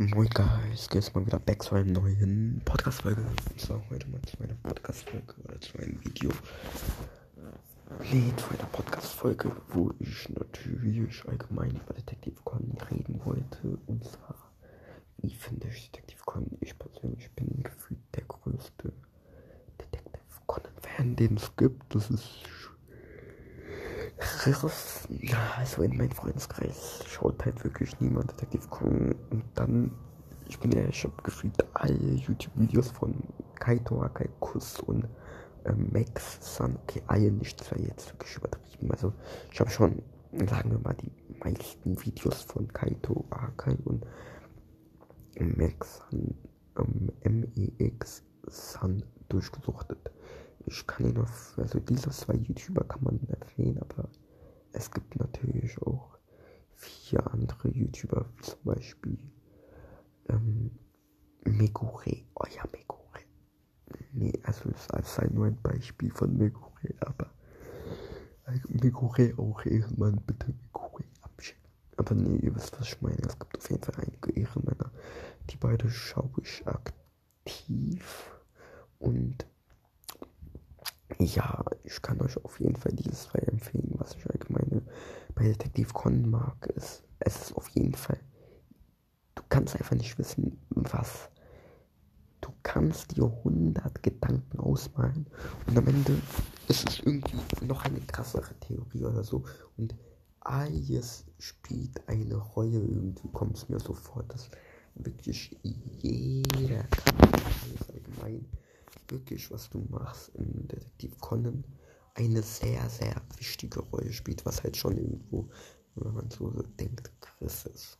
Moin Guys, jetzt mal wieder back zu einer neuen Podcast-Folge. Und zwar heute mal zu meiner Podcast-Folge oder zu einem Video. Nee, zu einer Podcast-Folge, wo ich natürlich allgemein über Detective Conan reden wollte. Und zwar, wie finde ich Detective Conan? Ich persönlich bin gefühlt der größte Detective Conan-Fan, den es gibt. Das ist also in meinem Freundeskreis schaut halt wirklich niemand Detective Conan und dann, ich bin ja, ich habe gefühlt alle YouTube-Videos von Kaito, Akai Kuss und ähm, Max Sun, okay, alle nicht, das jetzt wirklich übertrieben, also ich habe schon, sagen wir mal, die meisten Videos von Kaito, Akai und Max Sun, ähm, MEX Sun durchgesuchtet. Ich kann ihn auf, also diese zwei YouTuber kann man erwähnen, aber es gibt natürlich auch vier andere YouTuber, wie zum Beispiel ähm, Megure. Oh ja, Megure. Nee, also es sei nur ein Beispiel von Megure, aber äh, Megure auch Ehrenmann, bitte Megure abschicken. Aber nee, ihr wisst, was ich meine. Es gibt auf jeden Fall einige Ehrenmänner. Die beide schaue ich aktiv und ja, ich kann euch auf jeden Fall dieses zwei empfehlen. Was ich allgemein bei Detektiv Con mag, ist, es ist auf jeden Fall, du kannst einfach nicht wissen, was. Du kannst dir 100 Gedanken ausmalen und am Ende ist es irgendwie noch eine krassere Theorie oder so. Und alles spielt eine Rolle. Irgendwie kommt es mir so vor, dass wirklich jeder kann allgemein wirklich, was du machst in Detektiv Conan, eine sehr, sehr wichtige Rolle spielt, was halt schon irgendwo, wenn man so denkt, Chris ist.